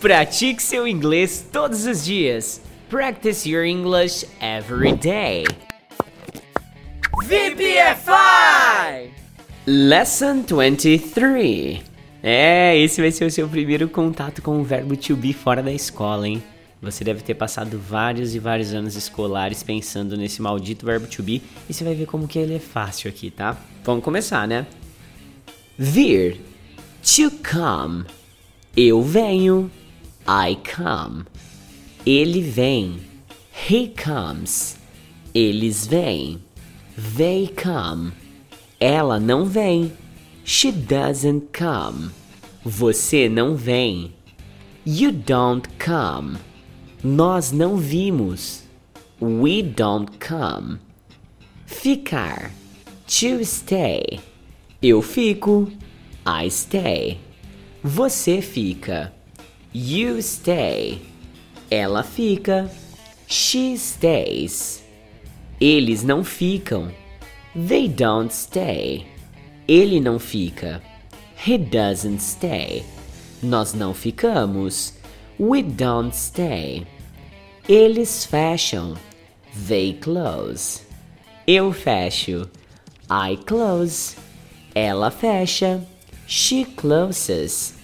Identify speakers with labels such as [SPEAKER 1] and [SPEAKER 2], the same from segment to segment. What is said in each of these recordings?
[SPEAKER 1] Pratique seu inglês todos os dias. Practice your English every day.
[SPEAKER 2] VPFI!
[SPEAKER 1] Lesson 23. É, esse vai ser o seu primeiro contato com o verbo to be fora da escola, hein? Você deve ter passado vários e vários anos escolares pensando nesse maldito verbo to be e você vai ver como que ele é fácil aqui, tá? Vamos começar, né? Vir. To come. Eu venho. I come. Ele vem. He comes. Eles vêm. They come. Ela não vem. She doesn't come. Você não vem. You don't come. Nós não vimos. We don't come. Ficar. To stay. Eu fico. I stay. Você fica. You stay. Ela fica. She stays. Eles não ficam. They don't stay. Ele não fica. He doesn't stay. Nós não ficamos. We don't stay. Eles fecham. They close. Eu fecho. I close. Ela fecha. She closes.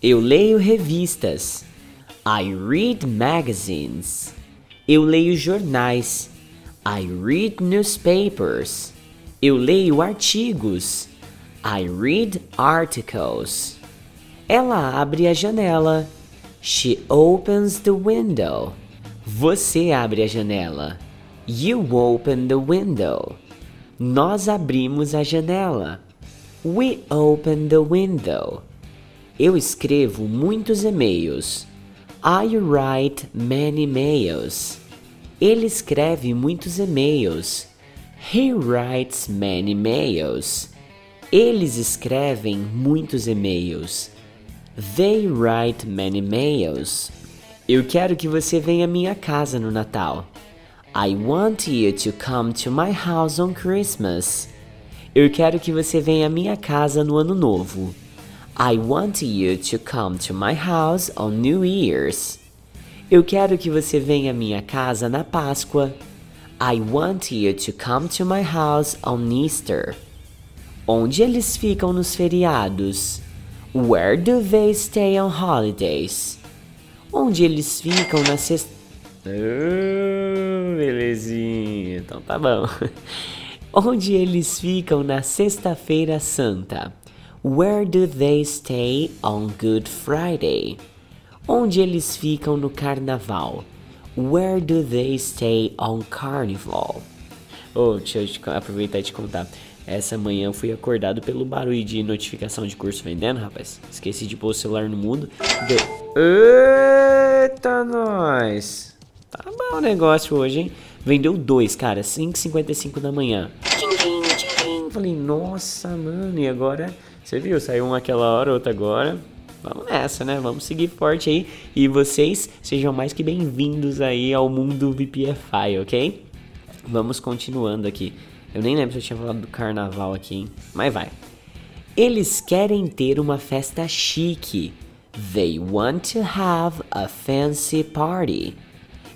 [SPEAKER 1] Eu leio revistas. I read magazines. Eu leio jornais. I read newspapers. Eu leio artigos. I read articles. Ela abre a janela. She opens the window. Você abre a janela. You open the window. Nós abrimos a janela. We open the window. Eu escrevo muitos e-mails. I write many mails. Ele escreve muitos e-mails. He writes many mails. Eles escrevem muitos e-mails. They write many mails. Eu quero que você venha à minha casa no Natal. I want you to come to my house on Christmas. Eu quero que você venha à minha casa no Ano Novo. I want you to come to my house on New Year's. Eu quero que você venha à minha casa na Páscoa. I want you to come to my house on Easter. Onde eles ficam nos feriados? Where do they stay on holidays? Onde eles ficam na sexta. Oh, belezinha, então tá bom. Onde eles ficam na Sexta-feira Santa? Where do they stay on Good Friday? Onde eles ficam no Carnaval? Where do they stay on Carnival? Oh, deixa eu te aproveitar e te contar. Essa manhã eu fui acordado pelo barulho de notificação de curso vendendo, rapaz. Esqueci de pôr o celular no mundo. Deu... Eita, nós! Tá bom o negócio hoje, hein? Vendeu dois, cara, 5h55 da manhã. Falei, nossa, mano, e agora? Você viu? Saiu um aquela hora, outra agora. Vamos nessa, né? Vamos seguir forte aí. E vocês sejam mais que bem-vindos aí ao mundo VPFI, ok? Vamos continuando aqui. Eu nem lembro se eu tinha falado do carnaval aqui, hein? Mas vai. Eles querem ter uma festa chique. They want to have a fancy party.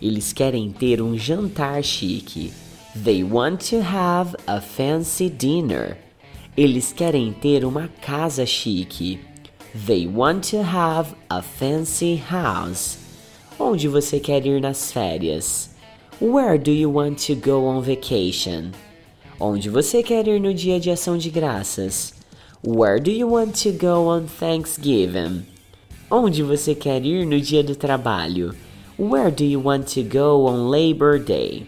[SPEAKER 1] Eles querem ter um jantar chique. They want to have a fancy dinner. Eles querem ter uma casa chique. They want to have a fancy house. Onde você quer ir nas férias? Where do you want to go on vacation? Onde você quer ir no dia de ação de graças? Where do you want to go on Thanksgiving? Onde você quer ir no dia do trabalho? Where do you want to go on Labor Day?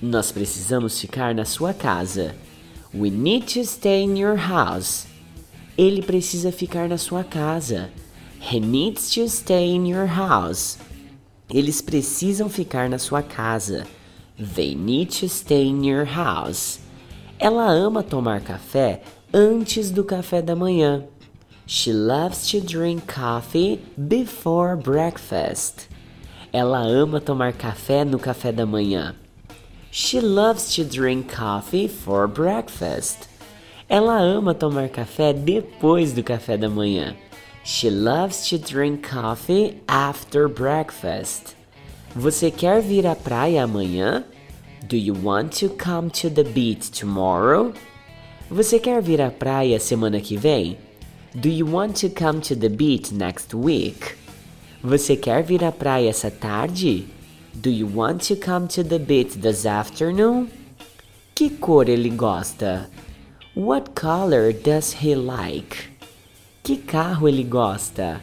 [SPEAKER 1] Nós precisamos ficar na sua casa. We need to stay in your house. Ele precisa ficar na sua casa. He needs to stay in your house. Eles precisam ficar na sua casa. They need to stay in your house. Ela ama tomar café antes do café da manhã. She loves to drink coffee before breakfast. Ela ama tomar café no café da manhã. She loves to drink coffee for breakfast. Ela ama tomar café depois do café da manhã. She loves to drink coffee after breakfast. Você quer vir à praia amanhã? Do you want to come to the beach tomorrow? Você quer vir à praia semana que vem? Do you want to come to the beach next week? Você quer vir à praia essa tarde? Do you want to come to the beach this afternoon? Que cor ele gosta? What color does he like? Que carro ele gosta?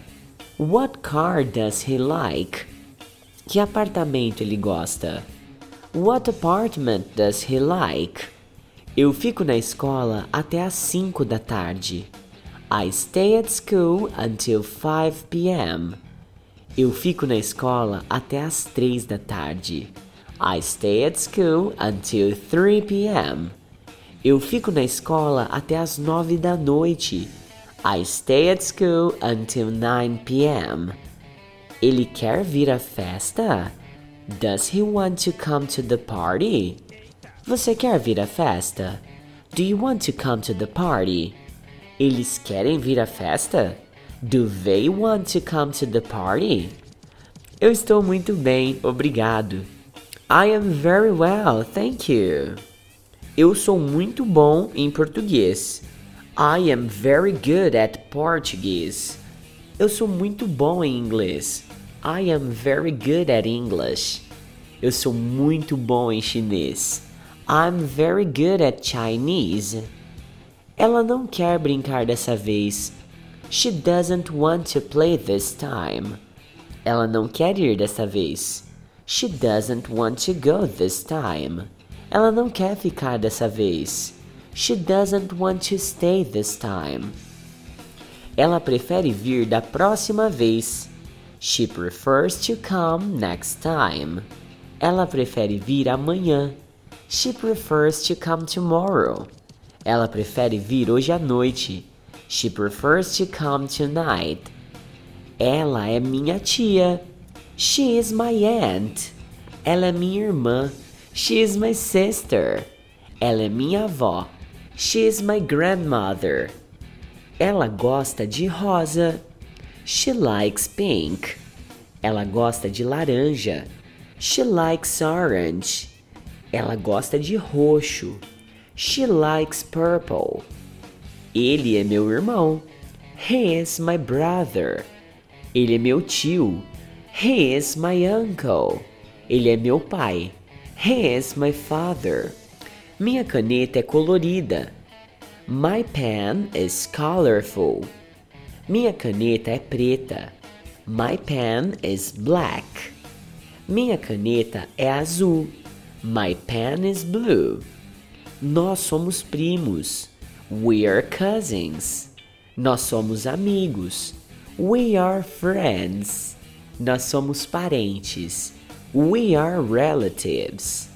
[SPEAKER 1] What car does he like? Que apartamento ele gosta? What apartment does he like? Eu fico na escola até às 5 da tarde. I stay at school until 5 p.m. Eu fico na escola até às 3 da tarde. I stay at school until 3 p.m. Eu fico na escola até às 9 da noite. I stay at school until 9 p.m. Ele quer vir à festa? Does he want to come to the party? Você quer vir à festa? Do you want to come to the party? Eles querem vir à festa? Do they want to come to the party? Eu estou muito bem, obrigado. I am very well, thank you. Eu sou muito bom em português. I am very good at Portuguese. Eu sou muito bom em inglês. I am very good at English. Eu sou muito bom em chinês. I'm very good at Chinese. Ela não quer brincar dessa vez. She doesn't want to play this time. Ela não quer ir dessa vez. She doesn't want to go this time. Ela não quer ficar dessa vez. She doesn't want to stay this time. Ela prefere vir da próxima vez. She prefers to come next time. Ela prefere vir amanhã. She prefers to come tomorrow. Ela prefere vir hoje à noite. She prefers to come tonight. Ela é minha tia. She is my aunt. Ela é minha irmã. She is my sister. Ela é minha avó. She is my grandmother. Ela gosta de rosa. She likes pink. Ela gosta de laranja. She likes orange. Ela gosta de roxo. She likes purple. Ele é meu irmão. He is my brother. Ele é meu tio. He is my uncle. Ele é meu pai. He is my father. Minha caneta é colorida. My pen is colorful. Minha caneta é preta. My pen is black. Minha caneta é azul. My pen is blue. Nós somos primos. We are cousins. Nós somos amigos. We are friends. Nós somos parentes. We are relatives.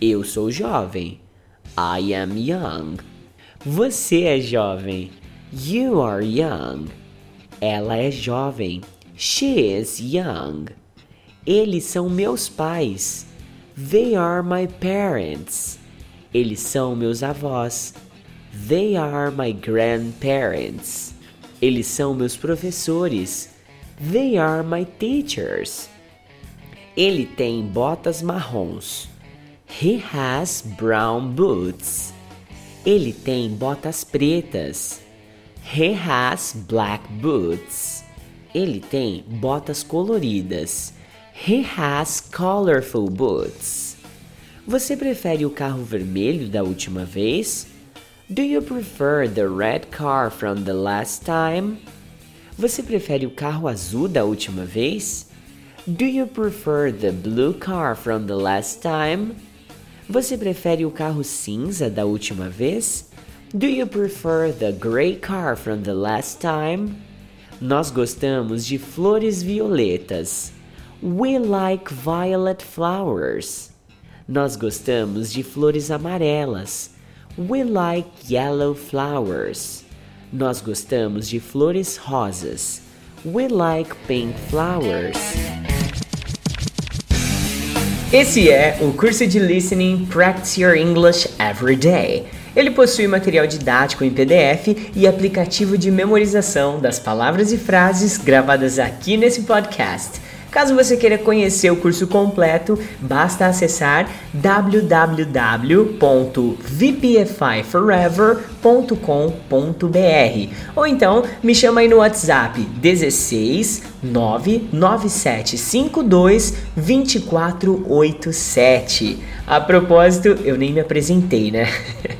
[SPEAKER 1] Eu sou jovem. I am young. Você é jovem. You are young. Ela é jovem. She is young. Eles são meus pais. They are my parents. Eles são meus avós. They are my grandparents. Eles são meus professores. They are my teachers. Ele tem botas marrons. He has brown boots. Ele tem botas pretas. He has black boots. Ele tem botas coloridas. He has colorful boots. Você prefere o carro vermelho da última vez? Do you prefer the red car from the last time? Você prefere o carro azul da última vez? Do you prefer the blue car from the last time? Você prefere o carro cinza da última vez? Do you prefer the gray car from the last time? Nós gostamos de flores violetas. We like violet flowers. Nós gostamos de flores amarelas. We like yellow flowers. Nós gostamos de flores rosas. We like pink flowers. Esse é o curso de Listening Practice Your English Every Day. Ele possui material didático em PDF e aplicativo de memorização das palavras e frases gravadas aqui nesse podcast. Caso você queira conhecer o curso completo, basta acessar www.vpfiforever.com.br ou então me chama aí no WhatsApp 16 99752 2487. A propósito, eu nem me apresentei, né?